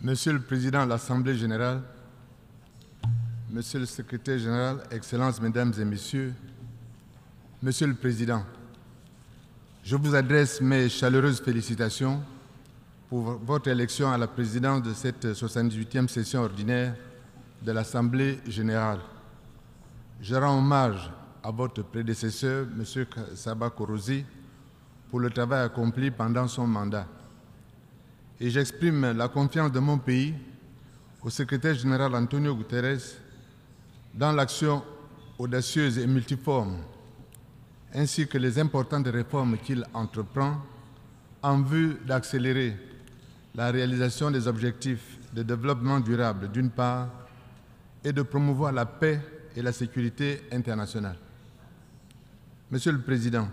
Monsieur le Président de l'Assemblée générale, Monsieur le Secrétaire général, Excellences, Mesdames et Messieurs, Monsieur le Président, je vous adresse mes chaleureuses félicitations pour votre élection à la présidence de cette 78e session ordinaire de l'Assemblée générale. Je rends hommage à votre prédécesseur, M. Saba Korosi, pour le travail accompli pendant son mandat. Et j'exprime la confiance de mon pays au secrétaire général Antonio Guterres dans l'action audacieuse et multiforme, ainsi que les importantes réformes qu'il entreprend en vue d'accélérer la réalisation des objectifs de développement durable d'une part et de promouvoir la paix et la sécurité internationale. Monsieur le Président,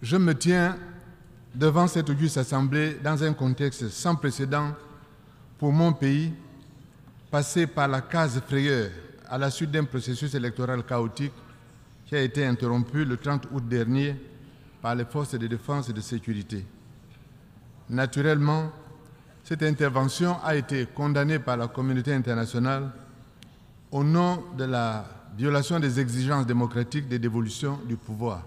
je me tiens devant cette auguste Assemblée dans un contexte sans précédent pour mon pays, passé par la case frayeur à la suite d'un processus électoral chaotique qui a été interrompu le 30 août dernier par les forces de défense et de sécurité. Naturellement, cette intervention a été condamnée par la communauté internationale au nom de la violation des exigences démocratiques de dévolution du pouvoir.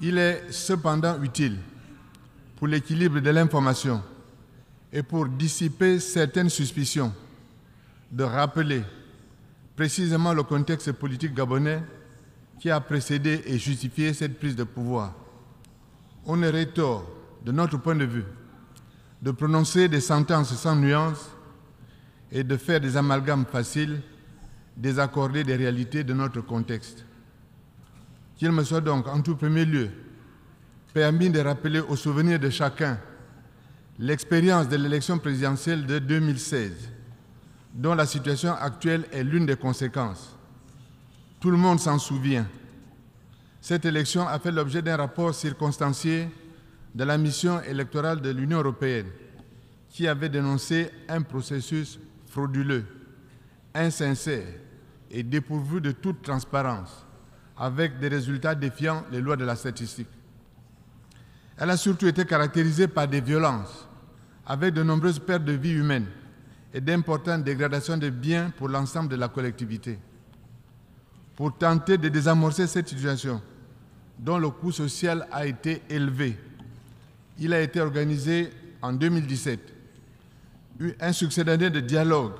Il est cependant utile pour l'équilibre de l'information et pour dissiper certaines suspicions de rappeler précisément le contexte politique gabonais qui a précédé et justifié cette prise de pouvoir. On aurait tort, de notre point de vue, de prononcer des sentences sans nuance et de faire des amalgames faciles, désaccordés des réalités de notre contexte. Qu'il me soit donc en tout premier lieu permis de rappeler au souvenir de chacun l'expérience de l'élection présidentielle de 2016, dont la situation actuelle est l'une des conséquences. Tout le monde s'en souvient. Cette élection a fait l'objet d'un rapport circonstancié de la mission électorale de l'Union européenne, qui avait dénoncé un processus frauduleux, insincère et dépourvu de toute transparence, avec des résultats défiant les lois de la statistique. Elle a surtout été caractérisée par des violences, avec de nombreuses pertes de vies humaines et d'importantes dégradations de biens pour l'ensemble de la collectivité. Pour tenter de désamorcer cette situation, dont le coût social a été élevé, il a été organisé en 2017 un succès d'année de dialogue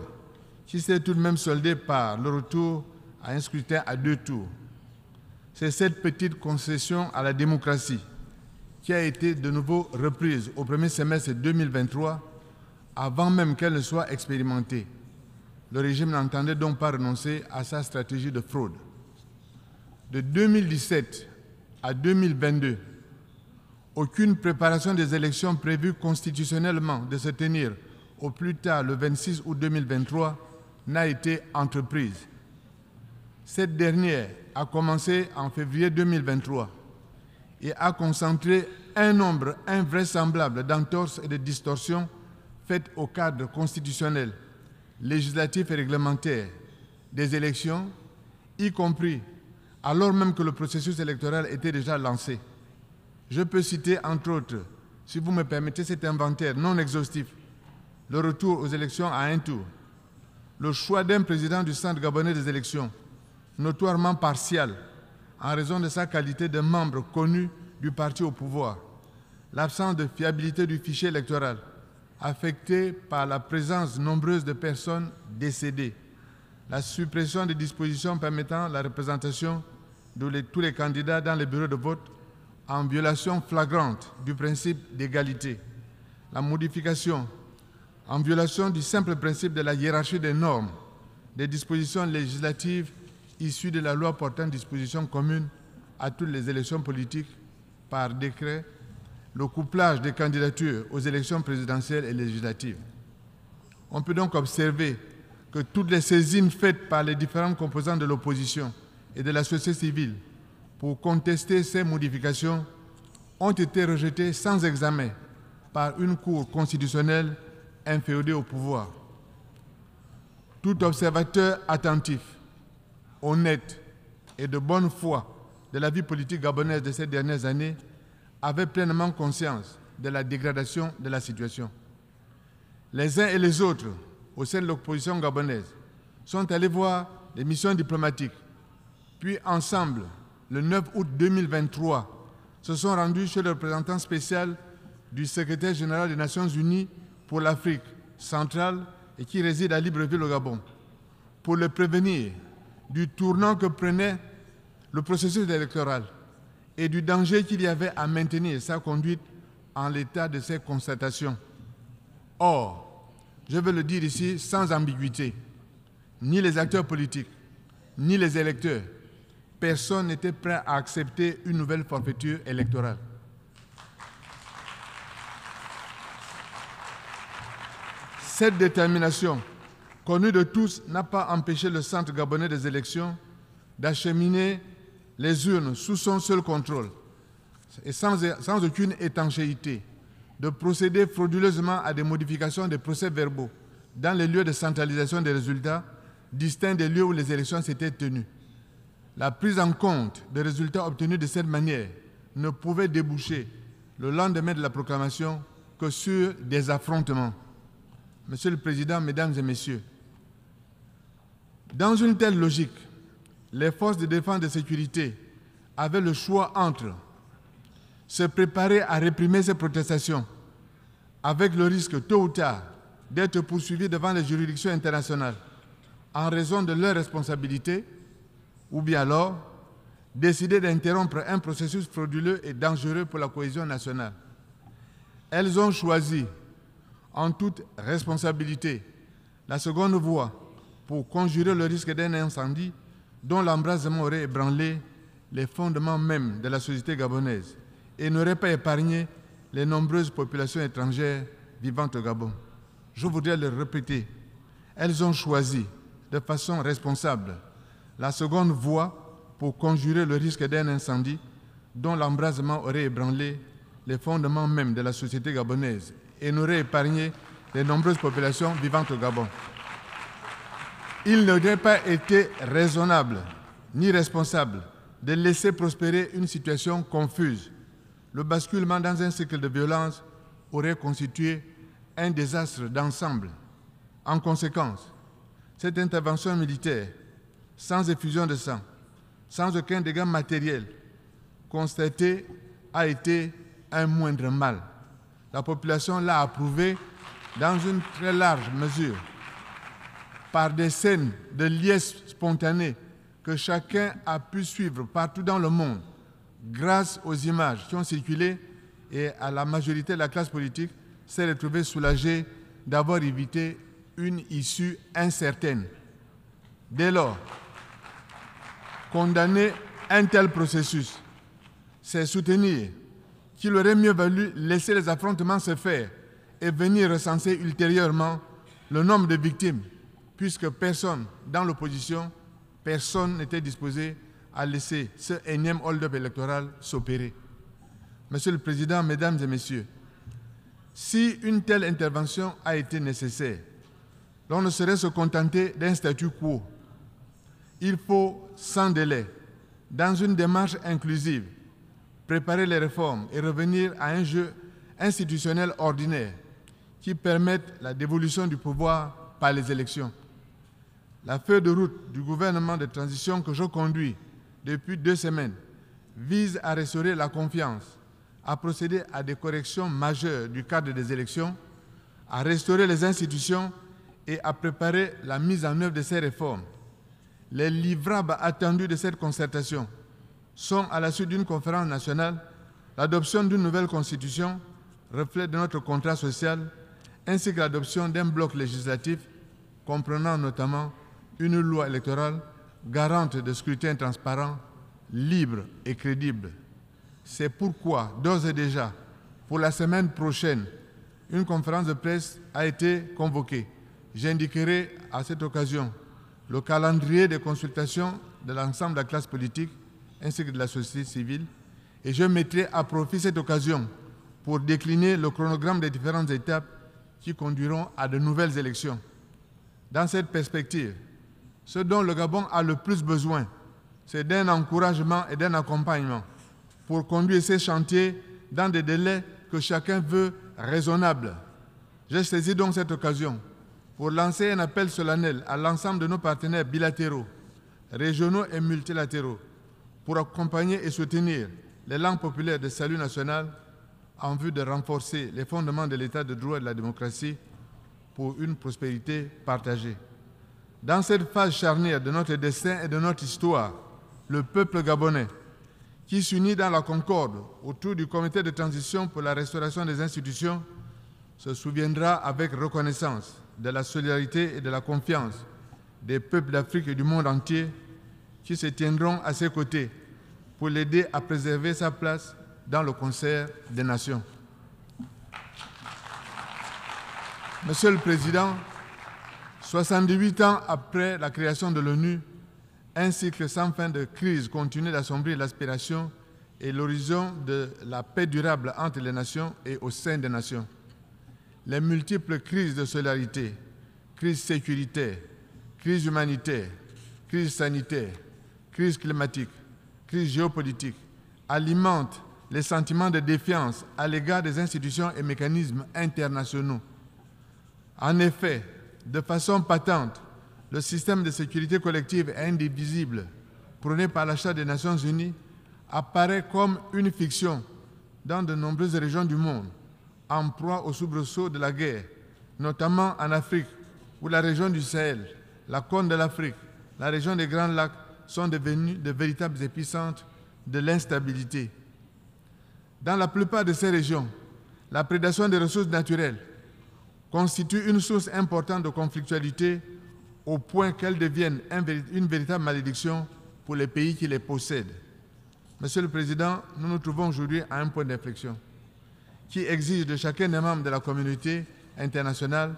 qui s'est tout de même soldé par le retour à un scrutin à deux tours. C'est cette petite concession à la démocratie qui a été de nouveau reprise au premier semestre 2023 avant même qu'elle ne soit expérimentée. Le régime n'entendait donc pas renoncer à sa stratégie de fraude. De 2017 à 2022, aucune préparation des élections prévues constitutionnellement de se tenir au plus tard le 26 août 2023 n'a été entreprise. Cette dernière a commencé en février 2023 et a concentré un nombre invraisemblable d'entorses et de distorsions faites au cadre constitutionnel, législatif et réglementaire des élections, y compris alors même que le processus électoral était déjà lancé. Je peux citer, entre autres, si vous me permettez cet inventaire non exhaustif, le retour aux élections à un tour, le choix d'un président du Centre gabonais des élections, notoirement partial, en raison de sa qualité de membre connu du parti au pouvoir, l'absence de fiabilité du fichier électoral, affecté par la présence nombreuse de personnes décédées, la suppression des dispositions permettant la représentation de tous les candidats dans les bureaux de vote en violation flagrante du principe d'égalité, la modification en violation du simple principe de la hiérarchie des normes des dispositions législatives issues de la loi portant dispositions communes à toutes les élections politiques par décret, le couplage des candidatures aux élections présidentielles et législatives. On peut donc observer que toutes les saisines faites par les différentes composantes de l'opposition et de la société civile pour contester ces modifications ont été rejetées sans examen par une Cour constitutionnelle inféodée au pouvoir. Tout observateur attentif, honnête et de bonne foi de la vie politique gabonaise de ces dernières années avait pleinement conscience de la dégradation de la situation. les uns et les autres, au sein de l'opposition gabonaise, sont allés voir les missions diplomatiques, puis ensemble, le 9 août 2023, se sont rendus chez le représentant spécial du secrétaire général des Nations Unies pour l'Afrique centrale et qui réside à Libreville au Gabon, pour le prévenir du tournant que prenait le processus électoral et du danger qu'il y avait à maintenir sa conduite en l'état de ses constatations. Or, je veux le dire ici sans ambiguïté, ni les acteurs politiques, ni les électeurs, personne n'était prêt à accepter une nouvelle forfaiture électorale. Cette détermination, connue de tous, n'a pas empêché le Centre gabonais des élections d'acheminer les urnes sous son seul contrôle et sans, sans, aucune étanchéité, de procéder frauduleusement à des modifications des procès-verbaux dans les lieux de centralisation des résultats distincts des lieux où les élections s'étaient tenues. La prise en compte des résultats obtenus de cette manière ne pouvait déboucher le lendemain de la proclamation que sur des affrontements. Monsieur le Président, Mesdames et Messieurs, dans une telle logique, les forces de défense et de sécurité avaient le choix entre se préparer à réprimer ces protestations, avec le risque tôt ou tard d'être poursuivis devant les juridictions internationales en raison de leurs responsabilités, ou bien alors décider d'interrompre un processus frauduleux et dangereux pour la cohésion nationale. Elles ont choisi en toute responsabilité la seconde voie pour conjurer le risque d'un incendie dont l'embrasement aurait ébranlé les fondements même de la société gabonaise et n'aurait pas épargné les nombreuses populations étrangères vivant au Gabon. Je voudrais le répéter, elles ont choisi de façon responsable la seconde voie pour conjurer le risque d'un incendie dont l'embrasement aurait ébranlé les fondements même de la société gabonaise et n'aurait épargné les nombreuses populations vivant au Gabon. Il n'aurait pas été raisonnable ni responsable de laisser prospérer une situation confuse. Le basculement dans un cycle de violence aurait constitué un désastre d'ensemble. En conséquence, cette intervention militaire, sans effusion de sang, sans aucun dégât matériel, constaté, a été un moindre mal. La population l'a approuvé dans une très large mesure par des scènes de liesse spontanée que chacun a pu suivre partout dans le monde grâce aux images qui ont circulé et à la majorité de la classe politique s'est retrouvée soulagée d'avoir évité une issue incertaine. Dès lors, condamner un tel processus, c'est soutenir qu'il aurait mieux valu laisser les affrontements se faire et venir recenser ultérieurement le nombre de victimes puisque personne dans l'opposition, personne n'était disposé à laisser ce énième hold-up électoral s'opérer. Monsieur le Président, Mesdames et Messieurs, si une telle intervention a été nécessaire, l'on ne saurait se contenter d'un statu quo. Il faut, sans délai, dans une démarche inclusive, préparer les réformes et revenir à un jeu institutionnel ordinaire qui permette la dévolution du pouvoir par les élections. La feuille de route du gouvernement de transition que je conduis depuis deux semaines vise à restaurer la confiance, à procéder à des corrections majeures du cadre des élections, à restaurer les institutions et à préparer la mise en œuvre de ces réformes. Les livrables attendus de cette concertation sont, à la suite d'une conférence nationale, l'adoption d'une nouvelle constitution, reflet de notre contrat social, ainsi que l'adoption d'un bloc législatif comprenant notamment une loi électorale garante de scrutin transparent, libre et crédible. C'est pourquoi, d'ores et déjà, pour la semaine prochaine, une conférence de presse a été convoquée. J'indiquerai à cette occasion le calendrier des consultations de l'ensemble de la classe politique ainsi que de la société civile et je mettrai à profit cette occasion pour décliner le chronogramme des différentes étapes qui conduiront à de nouvelles élections. Dans cette perspective, ce dont le Gabon a le plus besoin, c'est d'un encouragement et d'un accompagnement pour conduire ces chantiers dans des délais que chacun veut raisonnables. J'ai saisi donc cette occasion pour lancer un appel solennel à l'ensemble de nos partenaires bilatéraux, régionaux et multilatéraux pour accompagner et soutenir les langues populaires de salut national en vue de renforcer les fondements de l'état de droit et de la démocratie pour une prospérité partagée. Dans cette phase charnière de notre destin et de notre histoire, le peuple gabonais, qui s'unit dans la concorde autour du comité de transition pour la restauration des institutions, se souviendra avec reconnaissance de la solidarité et de la confiance des peuples d'Afrique et du monde entier qui se tiendront à ses côtés pour l'aider à préserver sa place dans le concert des nations. Monsieur le Président, 78 ans après la création de l'ONU, un cycle sans fin de crise continue d'assombrir l'aspiration et l'horizon de la paix durable entre les nations et au sein des nations. Les multiples crises de solidarité, crise sécuritaire, crise humanitaire, crise sanitaire, crise climatique, crise géopolitique, alimentent les sentiments de défiance à l'égard des institutions et mécanismes internationaux. En effet, de façon patente, le système de sécurité collective indivisible prôné par l'achat des Nations Unies apparaît comme une fiction dans de nombreuses régions du monde, en proie au soubresaut de la guerre, notamment en Afrique, où la région du Sahel, la Côte de l'Afrique, la région des Grands Lacs sont devenus de véritables épicentres de l'instabilité. Dans la plupart de ces régions, la prédation des ressources naturelles constitue une source importante de conflictualité au point qu'elle devienne une véritable malédiction pour les pays qui les possèdent. Monsieur le Président, nous nous trouvons aujourd'hui à un point d'inflexion qui exige de chacun des membres de la communauté internationale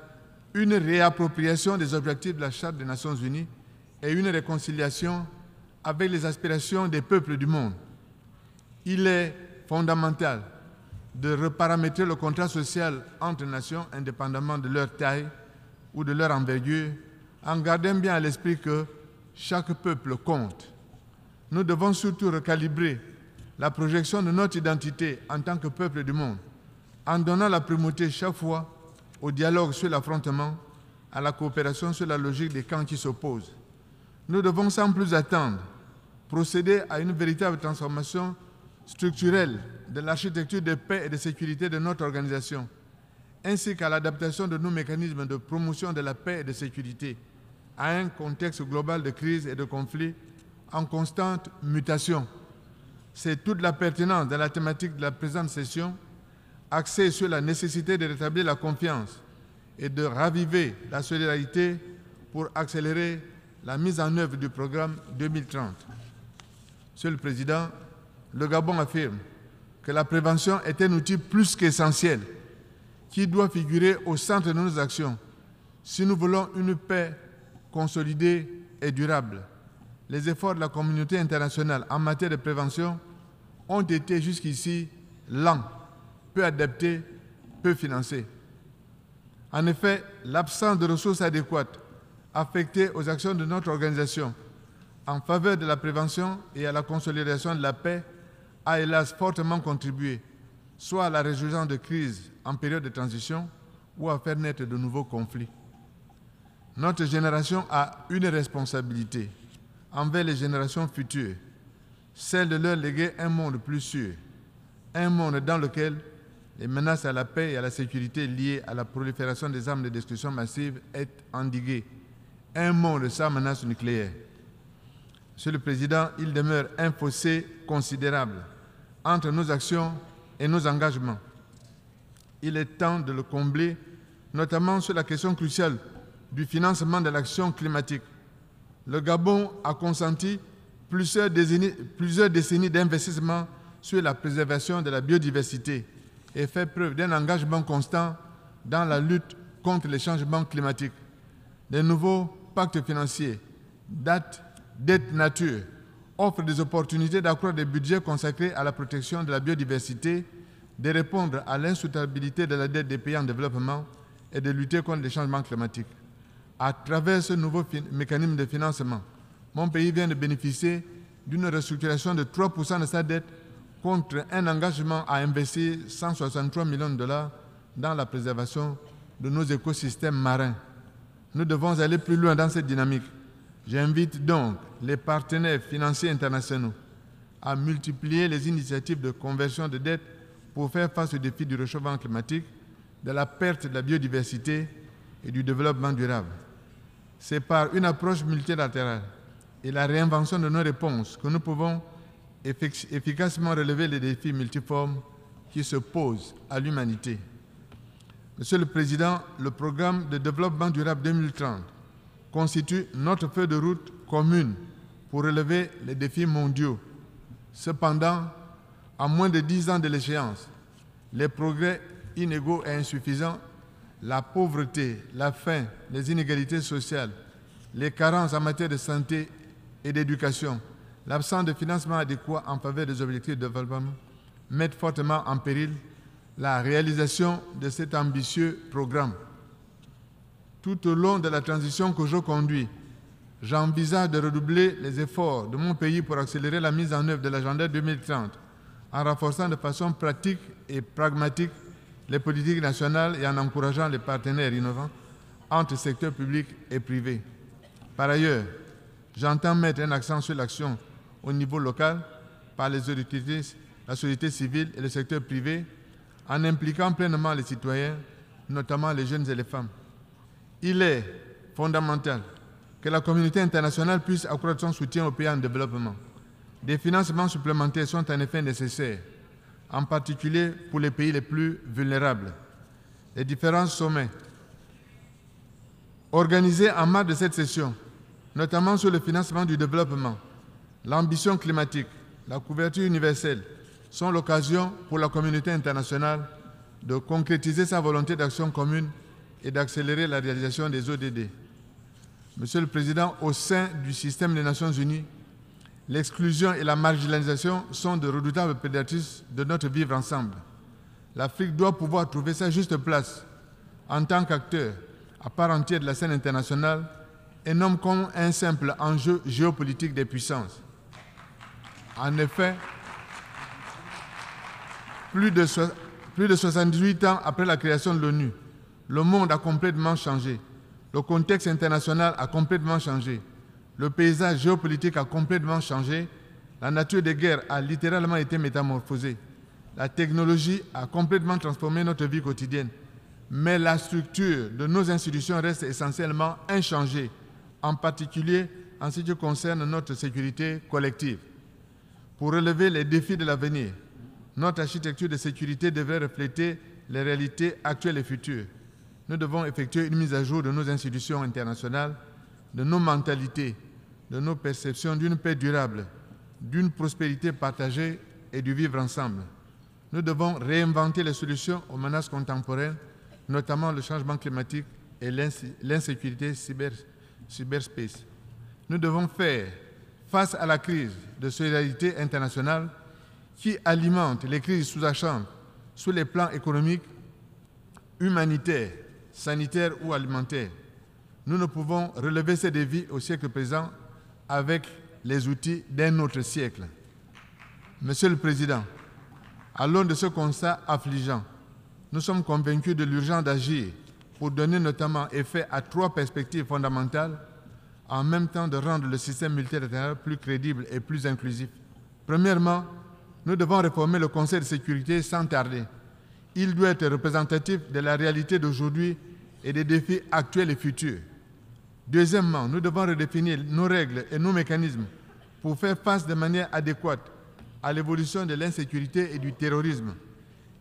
une réappropriation des objectifs de la Charte des Nations Unies et une réconciliation avec les aspirations des peuples du monde. Il est fondamental de reparamétrer le contrat social entre nations indépendamment de leur taille ou de leur envergure, en gardant bien à l'esprit que chaque peuple compte. Nous devons surtout recalibrer la projection de notre identité en tant que peuple du monde, en donnant la primauté chaque fois au dialogue sur l'affrontement, à la coopération sur la logique des camps qui s'opposent. Nous devons sans plus attendre procéder à une véritable transformation structurelle de l'architecture de paix et de sécurité de notre organisation, ainsi qu'à l'adaptation de nos mécanismes de promotion de la paix et de sécurité à un contexte global de crise et de conflits en constante mutation. C'est toute la pertinence de la thématique de la présente session, axée sur la nécessité de rétablir la confiance et de raviver la solidarité pour accélérer la mise en œuvre du programme 2030. Monsieur le Président, le Gabon affirme que la prévention est un outil plus qu'essentiel qui doit figurer au centre de nos actions si nous voulons une paix consolidée et durable. Les efforts de la communauté internationale en matière de prévention ont été jusqu'ici lents, peu adaptés, peu financés. En effet, l'absence de ressources adéquates affectées aux actions de notre organisation en faveur de la prévention et à la consolidation de la paix a hélas fortement contribué soit à la résolution de crises en période de transition ou à faire naître de nouveaux conflits. Notre génération a une responsabilité envers les générations futures, celle de leur léguer un monde plus sûr, un monde dans lequel les menaces à la paix et à la sécurité liées à la prolifération des armes de destruction massive est endiguées, un monde sans menace nucléaire. Monsieur le Président, il demeure un fossé considérable entre nos actions et nos engagements. Il est temps de le combler, notamment sur la question cruciale du financement de l'action climatique. Le Gabon a consenti plusieurs décennies, d'investissement sur la préservation de la biodiversité et fait preuve d'un engagement constant dans la lutte contre les changements climatiques. Les nouveaux pactes financiers datent dette nature offre des opportunités d'accroître des budgets consacrés à la protection de la biodiversité, de répondre à l'insoutenabilité de la dette des pays en développement et de lutter contre les changements climatiques. À travers ce nouveau mécanisme de financement, mon pays vient de bénéficier d'une restructuration de 3% de sa dette contre un engagement à investir 163 millions de dollars dans la préservation de nos écosystèmes marins. Nous devons aller plus loin dans cette dynamique. J'invite donc les partenaires financiers internationaux à multiplier les initiatives de conversion de dettes pour faire face aux défis du réchauffement climatique, de la perte de la biodiversité et du développement durable. C'est par une approche multilatérale et la réinvention de nos réponses que nous pouvons efficacement relever les défis multiformes qui se posent à l'humanité. Monsieur le Président, le programme de développement durable 2030 constitue notre feuille de route commune pour relever les défis mondiaux. Cependant, à moins de dix ans de l'échéance, les progrès inégaux et insuffisants, la pauvreté, la faim, les inégalités sociales, les carences en matière de santé et d'éducation, l'absence de financement adéquat en faveur des objectifs de développement mettent fortement en péril la réalisation de cet ambitieux programme. Tout au long de la transition que je conduis, j'envisage de redoubler les efforts de mon pays pour accélérer la mise en œuvre de l'agenda 2030 en renforçant de façon pratique et pragmatique les politiques nationales et en encourageant les partenaires innovants entre secteur public et privé. Par ailleurs, j'entends mettre un accent sur l'action au niveau local par les autorités, la société civile et le secteur privé en impliquant pleinement les citoyens, notamment les jeunes et les femmes. Il est fondamental que la communauté internationale puisse accroître son soutien aux pays en développement. Des financements supplémentaires sont en effet nécessaires, en particulier pour les pays les plus vulnérables. Les différents sommets organisés en marge de cette session, notamment sur le financement du développement, l'ambition climatique, la couverture universelle, sont l'occasion pour la communauté internationale de concrétiser sa volonté d'action commune et d'accélérer la réalisation des ODD. Monsieur le Président, au sein du système des Nations Unies, l'exclusion et la marginalisation sont de redoutables prédatrices de notre vivre ensemble. L'Afrique doit pouvoir trouver sa juste place en tant qu'acteur à part entière de la scène internationale et non comme un simple enjeu géopolitique des puissances. En effet, plus de, plus de 78 ans après la création de l'ONU, le monde a complètement changé. Le contexte international a complètement changé. Le paysage géopolitique a complètement changé. La nature des guerres a littéralement été métamorphosée. La technologie a complètement transformé notre vie quotidienne. Mais la structure de nos institutions reste essentiellement inchangée, en particulier en ce qui concerne notre sécurité collective. Pour relever les défis de l'avenir, notre architecture de sécurité devrait refléter les réalités actuelles et futures. Nous devons effectuer une mise à jour de nos institutions internationales, de nos mentalités, de nos perceptions d'une paix durable, d'une prospérité partagée et du vivre ensemble. Nous devons réinventer les solutions aux menaces contemporaines, notamment le changement climatique et l'insécurité cyber, cyberspace. Nous devons faire face à la crise de solidarité internationale qui alimente les crises sous-jacentes sur les plans économiques, humanitaires, sanitaires ou alimentaires. Nous ne pouvons relever ces défis au siècle présent avec les outils d'un autre siècle. Monsieur le Président, à l'aune de ce constat affligeant, nous sommes convaincus de l'urgence d'agir pour donner notamment effet à trois perspectives fondamentales, en même temps de rendre le système multilatéral plus crédible et plus inclusif. Premièrement, nous devons réformer le Conseil de sécurité sans tarder. Il doit être représentatif de la réalité d'aujourd'hui et des défis actuels et futurs. Deuxièmement, nous devons redéfinir nos règles et nos mécanismes pour faire face de manière adéquate à l'évolution de l'insécurité et du terrorisme.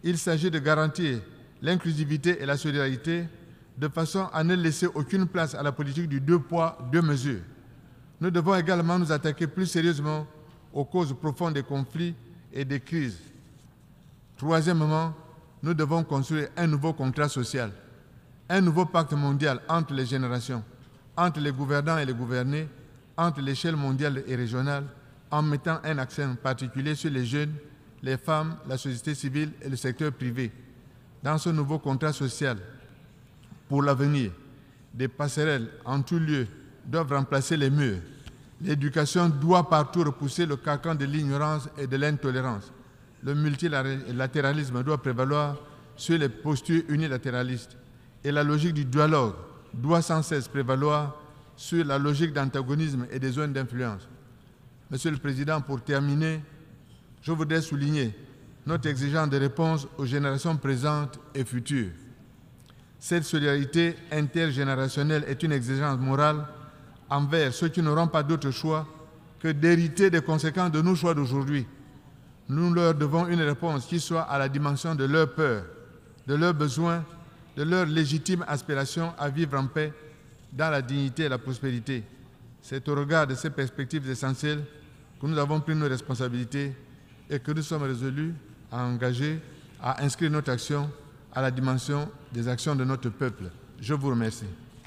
Il s'agit de garantir l'inclusivité et la solidarité de façon à ne laisser aucune place à la politique du deux poids, deux mesures. Nous devons également nous attaquer plus sérieusement aux causes profondes des conflits et des crises. Troisièmement, nous devons construire un nouveau contrat social, un nouveau pacte mondial entre les générations, entre les gouvernants et les gouvernés, entre l'échelle mondiale et régionale, en mettant un accent particulier sur les jeunes, les femmes, la société civile et le secteur privé. Dans ce nouveau contrat social, pour l'avenir, des passerelles en tout lieu doivent remplacer les murs L'éducation doit partout repousser le carcan de l'ignorance et de l'intolérance. Le multilatéralisme doit prévaloir sur les postures unilatéralistes. et la logique du dialogue doit sans cesse prévaloir sur la logique d'antagonisme et des zones d'influence. Monsieur le Président, pour terminer, je voudrais souligner notre exigence de réponse aux générations présentes et futures. Cette solidarité intergénérationnelle est une exigence morale envers ceux qui n'auront pas d'autre choix que d'hériter des conséquences de nos choix d'aujourd'hui. Nous leur devons une réponse qui soit à la dimension de leurs peurs, de leurs besoins, de leur légitime aspiration à vivre en paix dans la dignité et la prospérité. C'est au regard de ces perspectives essentielles que nous avons pris nos responsabilités et que nous sommes résolus à engager, à inscrire notre action à la dimension des actions de notre peuple. Je vous remercie.